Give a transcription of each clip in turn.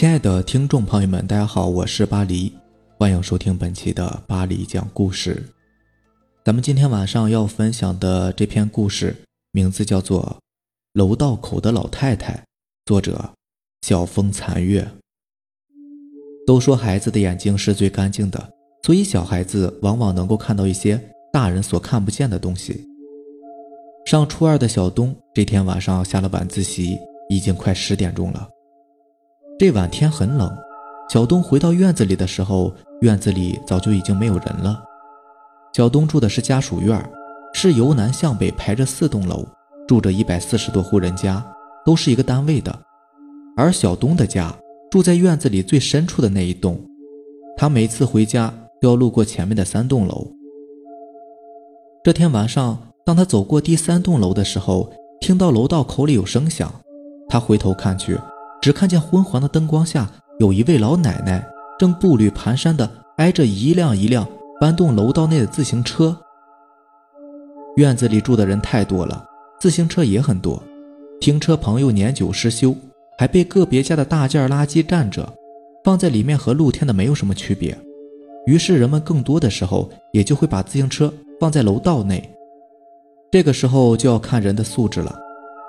亲爱的听众朋友们，大家好，我是巴黎，欢迎收听本期的巴黎讲故事。咱们今天晚上要分享的这篇故事名字叫做《楼道口的老太太》，作者晓风残月。都说孩子的眼睛是最干净的，所以小孩子往往能够看到一些大人所看不见的东西。上初二的小东这天晚上下了晚自习，已经快十点钟了。这晚天很冷，小东回到院子里的时候，院子里早就已经没有人了。小东住的是家属院，是由南向北排着四栋楼，住着一百四十多户人家，都是一个单位的。而小东的家住在院子里最深处的那一栋，他每次回家都要路过前面的三栋楼。这天晚上。当他走过第三栋楼的时候，听到楼道口里有声响，他回头看去，只看见昏黄的灯光下有一位老奶奶正步履蹒跚地挨着一辆一辆搬动楼道内的自行车。院子里住的人太多了，自行车也很多，停车棚又年久失修，还被个别家的大件垃圾占着，放在里面和露天的没有什么区别。于是人们更多的时候也就会把自行车放在楼道内。这个时候就要看人的素质了，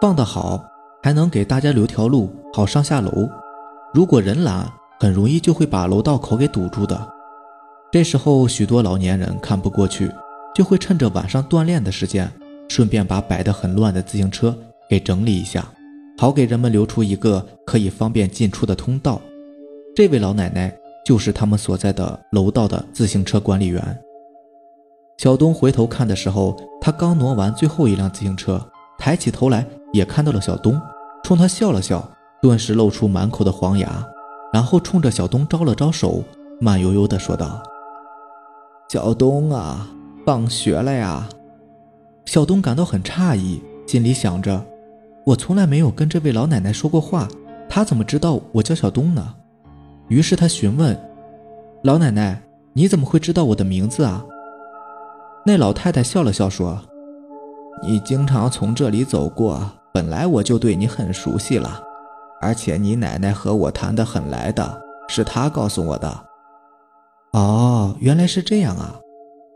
放得好，还能给大家留条路，好上下楼。如果人懒，很容易就会把楼道口给堵住的。这时候，许多老年人看不过去，就会趁着晚上锻炼的时间，顺便把摆得很乱的自行车给整理一下，好给人们留出一个可以方便进出的通道。这位老奶奶就是他们所在的楼道的自行车管理员。小东回头看的时候，他刚挪完最后一辆自行车，抬起头来也看到了小东，冲他笑了笑，顿时露出满口的黄牙，然后冲着小东招了招手，慢悠悠地说道：“小东啊，放学了呀。”小东感到很诧异，心里想着：“我从来没有跟这位老奶奶说过话，她怎么知道我叫小东呢？”于是他询问：“老奶奶，你怎么会知道我的名字啊？”那老太太笑了笑说：“你经常从这里走过，本来我就对你很熟悉了，而且你奶奶和我谈得很来的，是她告诉我的。”哦，原来是这样啊！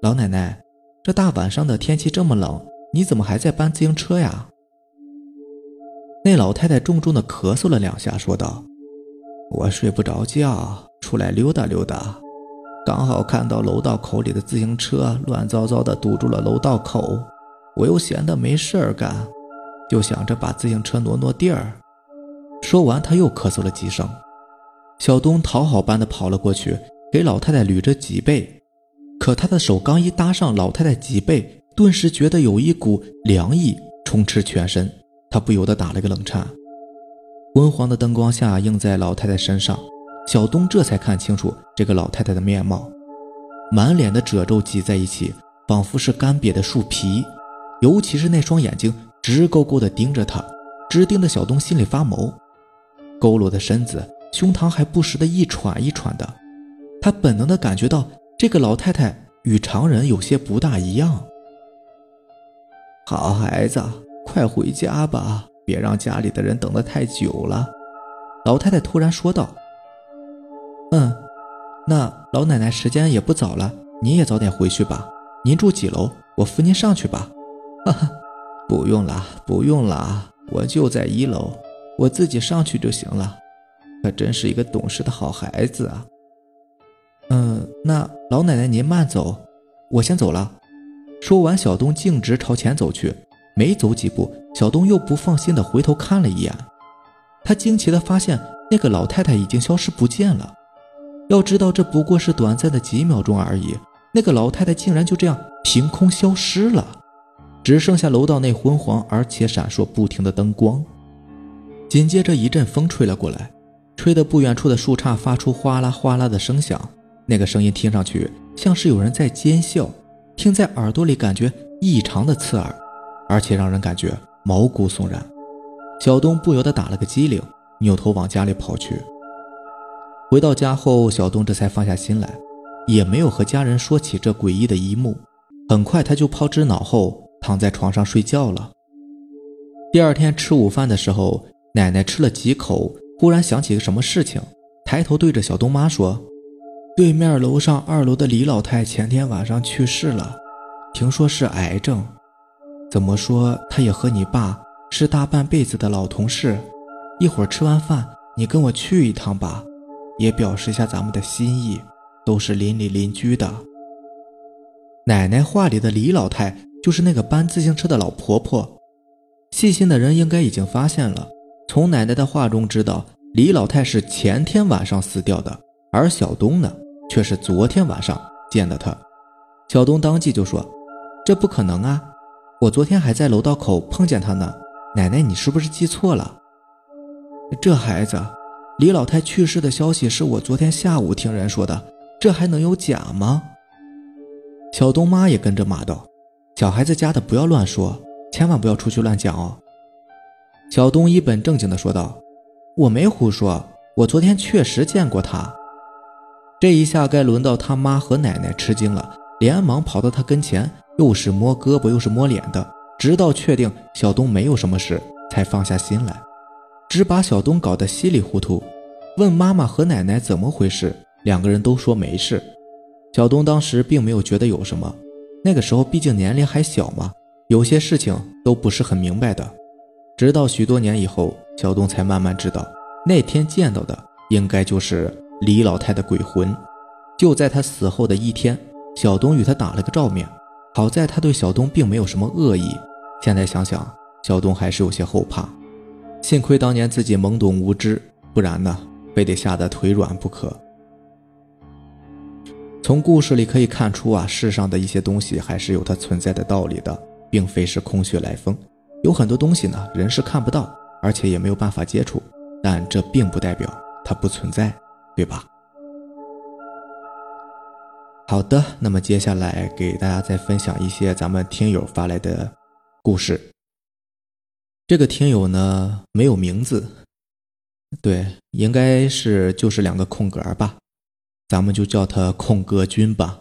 老奶奶，这大晚上的天气这么冷，你怎么还在搬自行车呀？那老太太重重的咳嗽了两下，说道：“我睡不着觉，出来溜达溜达。”刚好看到楼道口里的自行车乱糟糟的堵住了楼道口，我又闲得没事儿干，就想着把自行车挪挪地儿。说完，他又咳嗽了几声。小东讨好般的跑了过去，给老太太捋着脊背。可他的手刚一搭上老太太脊背，顿时觉得有一股凉意充斥全身，他不由得打了个冷颤。昏黄的灯光下映在老太太身上。小东这才看清楚这个老太太的面貌，满脸的褶皱挤在一起，仿佛是干瘪的树皮。尤其是那双眼睛直勾勾地盯着他，直盯得小东心里发毛。佝偻的身子，胸膛还不时的一喘一喘的。他本能地感觉到这个老太太与常人有些不大一样。好孩子，快回家吧，别让家里的人等得太久了。老太太突然说道。嗯，那老奶奶时间也不早了，你也早点回去吧。您住几楼？我扶您上去吧。哈哈，不用了，不用了，我就在一楼，我自己上去就行了。可真是一个懂事的好孩子啊。嗯，那老奶奶您慢走，我先走了。说完，小东径直朝前走去。没走几步，小东又不放心的回头看了一眼，他惊奇的发现那个老太太已经消失不见了。要知道，这不过是短暂的几秒钟而已。那个老太太竟然就这样凭空消失了，只剩下楼道内昏黄而且闪烁不停的灯光。紧接着，一阵风吹了过来，吹得不远处的树杈发出哗啦哗啦的声响。那个声音听上去像是有人在尖笑，听在耳朵里感觉异常的刺耳，而且让人感觉毛骨悚然。小东不由得打了个激灵，扭头往家里跑去。回到家后，小东这才放下心来，也没有和家人说起这诡异的一幕。很快，他就抛之脑后，躺在床上睡觉了。第二天吃午饭的时候，奶奶吃了几口，忽然想起个什么事情，抬头对着小东妈说：“对面楼上二楼的李老太前天晚上去世了，听说是癌症。怎么说，她也和你爸是大半辈子的老同事。一会儿吃完饭，你跟我去一趟吧，也表示一下咱们的心意。都是邻里邻居的。”奶奶话里的李老太就是那个搬自行车的老婆婆。细心的人应该已经发现了，从奶奶的话中知道，李老太是前天晚上死掉的，而小东呢，却是昨天晚上见的她。小东当即就说：“这不可能啊，我昨天还在楼道口碰见他呢。奶奶，你是不是记错了？这孩子，李老太去世的消息是我昨天下午听人说的，这还能有假吗？”小东妈也跟着骂道：“小孩子家的不要乱说，千万不要出去乱讲哦。”小东一本正经地说道：“我没胡说，我昨天确实见过他。”这一下该轮到他妈和奶奶吃惊了，连忙跑到他跟前，又是摸胳膊又是摸脸的，直到确定小东没有什么事，才放下心来，只把小东搞得稀里糊涂。问妈妈和奶奶怎么回事，两个人都说没事。小东当时并没有觉得有什么，那个时候毕竟年龄还小嘛，有些事情都不是很明白的。直到许多年以后，小东才慢慢知道，那天见到的应该就是李老太的鬼魂。就在他死后的一天，小东与他打了个照面。好在他对小东并没有什么恶意。现在想想，小东还是有些后怕。幸亏当年自己懵懂无知，不然呢，非得吓得腿软不可。从故事里可以看出啊，世上的一些东西还是有它存在的道理的，并非是空穴来风。有很多东西呢，人是看不到，而且也没有办法接触，但这并不代表它不存在，对吧？好的，那么接下来给大家再分享一些咱们听友发来的故事。这个听友呢没有名字，对，应该是就是两个空格吧。咱们就叫他空格君吧。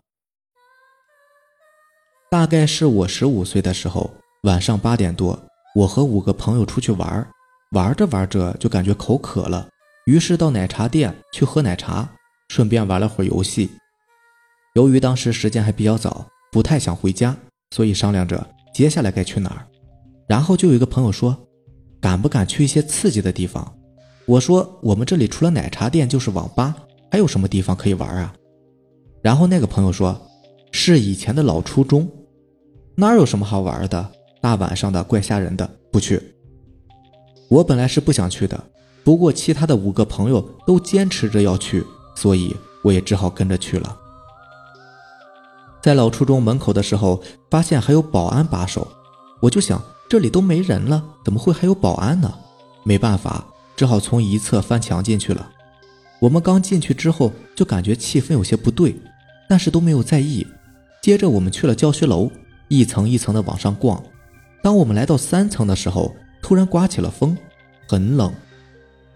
大概是我十五岁的时候，晚上八点多，我和五个朋友出去玩，玩着玩着就感觉口渴了，于是到奶茶店去喝奶茶，顺便玩了会儿游戏。由于当时时间还比较早，不太想回家，所以商量着接下来该去哪儿。然后就有一个朋友说：“敢不敢去一些刺激的地方？”我说：“我们这里除了奶茶店就是网吧。”还有什么地方可以玩啊？然后那个朋友说，是以前的老初中，哪有什么好玩的？大晚上的怪吓人的，不去。我本来是不想去的，不过其他的五个朋友都坚持着要去，所以我也只好跟着去了。在老初中门口的时候，发现还有保安把守，我就想这里都没人了，怎么会还有保安呢？没办法，只好从一侧翻墙进去了。我们刚进去之后就感觉气氛有些不对，但是都没有在意。接着我们去了教学楼，一层一层的往上逛。当我们来到三层的时候，突然刮起了风，很冷。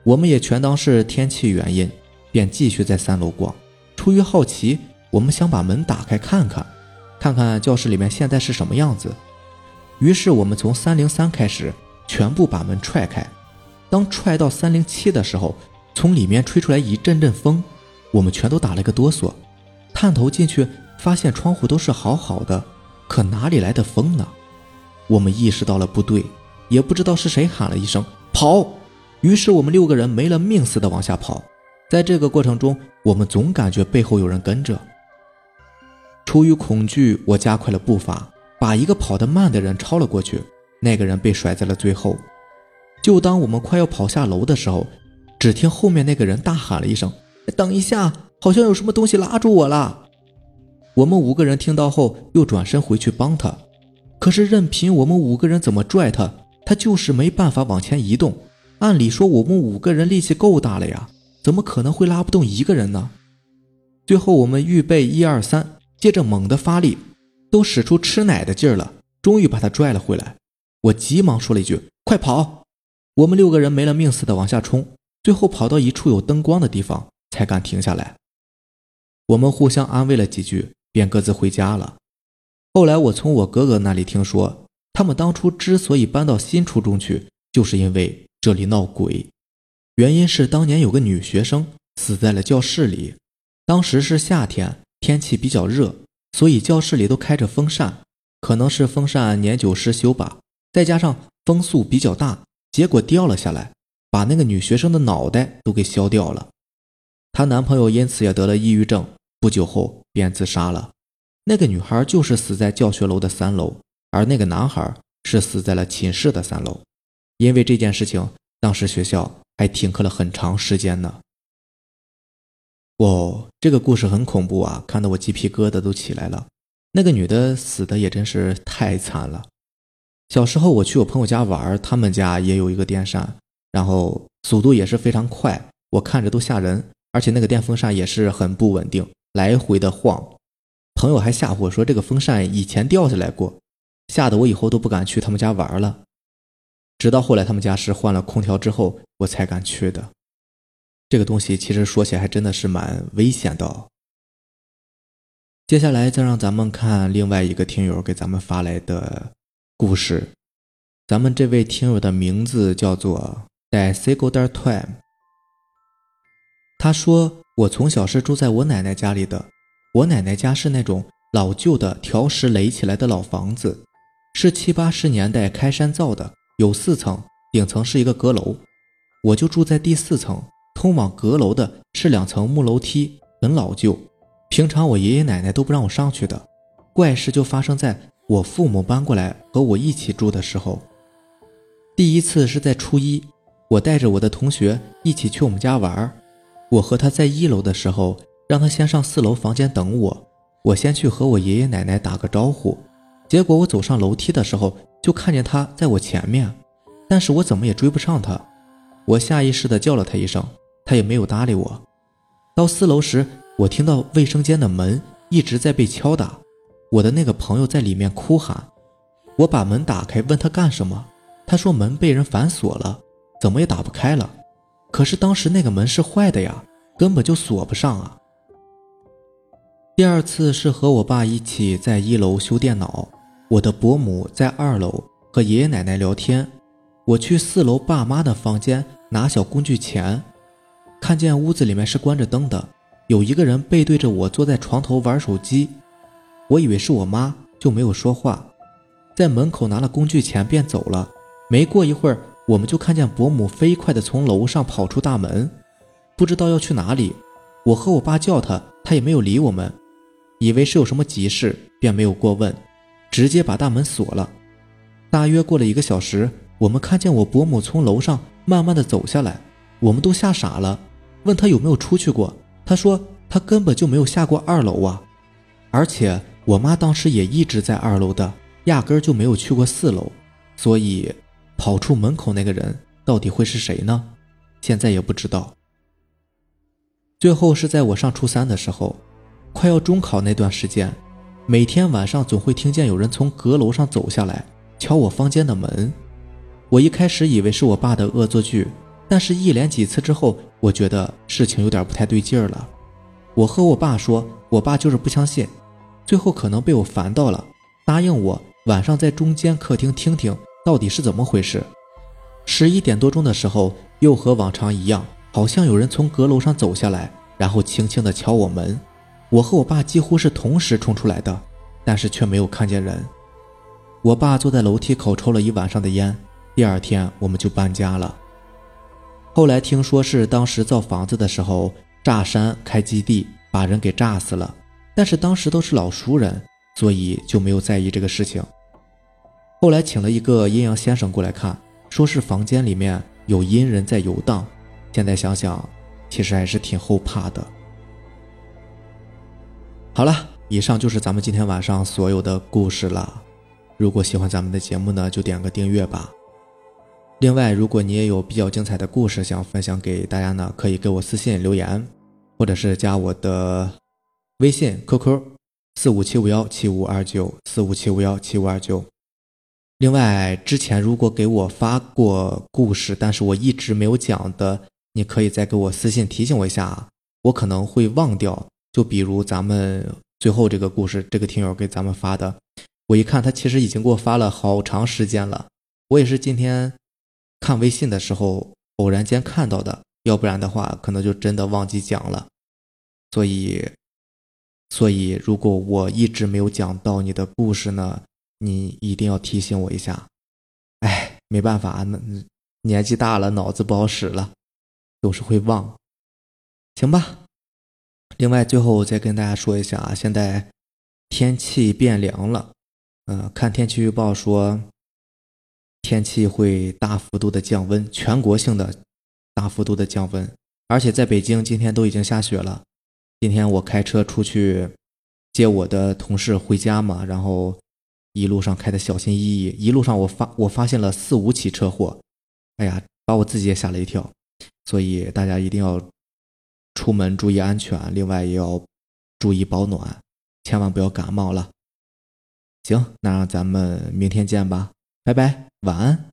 我们也全当是天气原因，便继续在三楼逛。出于好奇，我们想把门打开看看，看看教室里面现在是什么样子。于是我们从三零三开始，全部把门踹开。当踹到三零七的时候，从里面吹出来一阵阵风，我们全都打了个哆嗦，探头进去发现窗户都是好好的，可哪里来的风呢？我们意识到了不对，也不知道是谁喊了一声“跑”，于是我们六个人没了命似的往下跑。在这个过程中，我们总感觉背后有人跟着。出于恐惧，我加快了步伐，把一个跑得慢的人超了过去，那个人被甩在了最后。就当我们快要跑下楼的时候。只听后面那个人大喊了一声：“等一下，好像有什么东西拉住我了。”我们五个人听到后又转身回去帮他，可是任凭我们五个人怎么拽他，他就是没办法往前移动。按理说我们五个人力气够大了呀，怎么可能会拉不动一个人呢？最后我们预备一二三，接着猛地发力，都使出吃奶的劲儿了，终于把他拽了回来。我急忙说了一句：“快跑！”我们六个人没了命似的往下冲。最后跑到一处有灯光的地方，才敢停下来。我们互相安慰了几句，便各自回家了。后来我从我哥哥那里听说，他们当初之所以搬到新初中去，就是因为这里闹鬼。原因是当年有个女学生死在了教室里。当时是夏天，天气比较热，所以教室里都开着风扇，可能是风扇年久失修吧。再加上风速比较大，结果掉了下来，把那个女学生的脑袋都给削掉了。她男朋友因此也得了抑郁症，不久后便自杀了。那个女孩就是死在教学楼的三楼，而那个男孩是死在了寝室的三楼。因为这件事情，当时学校还停课了很长时间呢。哦，这个故事很恐怖啊，看得我鸡皮疙瘩都起来了。那个女的死的也真是太惨了。小时候我去我朋友家玩，他们家也有一个电扇，然后速度也是非常快，我看着都吓人，而且那个电风扇也是很不稳定，来回的晃。朋友还吓唬我说这个风扇以前掉下来过，吓得我以后都不敢去他们家玩了。直到后来他们家是换了空调之后，我才敢去的。这个东西其实说起来还真的是蛮危险的。接下来再让咱们看另外一个听友给咱们发来的故事，咱们这位听友的名字叫做 Desigoder Time。他说：“我从小是住在我奶奶家里的。”我奶奶家是那种老旧的条石垒起来的老房子，是七八十年代开山造的，有四层，顶层是一个阁楼，我就住在第四层。通往阁楼的是两层木楼梯，很老旧，平常我爷爷奶奶都不让我上去的。怪事就发生在我父母搬过来和我一起住的时候。第一次是在初一，我带着我的同学一起去我们家玩，我和他在一楼的时候。让他先上四楼房间等我，我先去和我爷爷奶奶打个招呼。结果我走上楼梯的时候，就看见他在我前面，但是我怎么也追不上他。我下意识地叫了他一声，他也没有搭理我。到四楼时，我听到卫生间的门一直在被敲打，我的那个朋友在里面哭喊。我把门打开，问他干什么，他说门被人反锁了，怎么也打不开了。可是当时那个门是坏的呀，根本就锁不上啊。第二次是和我爸一起在一楼修电脑，我的伯母在二楼和爷爷奶奶聊天，我去四楼爸妈的房间拿小工具钳，看见屋子里面是关着灯的，有一个人背对着我坐在床头玩手机，我以为是我妈，就没有说话，在门口拿了工具钳便走了。没过一会儿，我们就看见伯母飞快地从楼上跑出大门，不知道要去哪里，我和我爸叫他，他也没有理我们。以为是有什么急事，便没有过问，直接把大门锁了。大约过了一个小时，我们看见我伯母从楼上慢慢的走下来，我们都吓傻了，问他有没有出去过。他说他根本就没有下过二楼啊，而且我妈当时也一直在二楼的，压根就没有去过四楼。所以跑出门口那个人到底会是谁呢？现在也不知道。最后是在我上初三的时候。快要中考那段时间，每天晚上总会听见有人从阁楼上走下来，敲我房间的门。我一开始以为是我爸的恶作剧，但是一连几次之后，我觉得事情有点不太对劲儿了。我和我爸说，我爸就是不相信。最后可能被我烦到了，答应我晚上在中间客厅听听到底是怎么回事。十一点多钟的时候，又和往常一样，好像有人从阁楼上走下来，然后轻轻地敲我门。我和我爸几乎是同时冲出来的，但是却没有看见人。我爸坐在楼梯口抽了一晚上的烟。第二天我们就搬家了。后来听说是当时造房子的时候炸山开基地，把人给炸死了。但是当时都是老熟人，所以就没有在意这个事情。后来请了一个阴阳先生过来看，说是房间里面有阴人在游荡。现在想想，其实还是挺后怕的。好了，以上就是咱们今天晚上所有的故事了。如果喜欢咱们的节目呢，就点个订阅吧。另外，如果你也有比较精彩的故事想分享给大家呢，可以给我私信留言，或者是加我的微信 QQ 四五七五幺七五二九四五七五幺七五二九。另外，之前如果给我发过故事，但是我一直没有讲的，你可以再给我私信提醒我一下，我可能会忘掉。就比如咱们最后这个故事，这个听友给咱们发的，我一看他其实已经给我发了好长时间了，我也是今天看微信的时候偶然间看到的，要不然的话可能就真的忘记讲了。所以，所以如果我一直没有讲到你的故事呢，你一定要提醒我一下。哎，没办法，那年纪大了，脑子不好使了，总是会忘。行吧。另外，最后再跟大家说一下啊，现在天气变凉了，嗯，看天气预报说天气会大幅度的降温，全国性的大幅度的降温，而且在北京今天都已经下雪了。今天我开车出去接我的同事回家嘛，然后一路上开的小心翼翼，一路上我发我发现了四五起车祸，哎呀，把我自己也吓了一跳。所以大家一定要出门注意安全，另外也要注意保暖，千万不要感冒了。行，那咱们明天见吧，拜拜，晚安。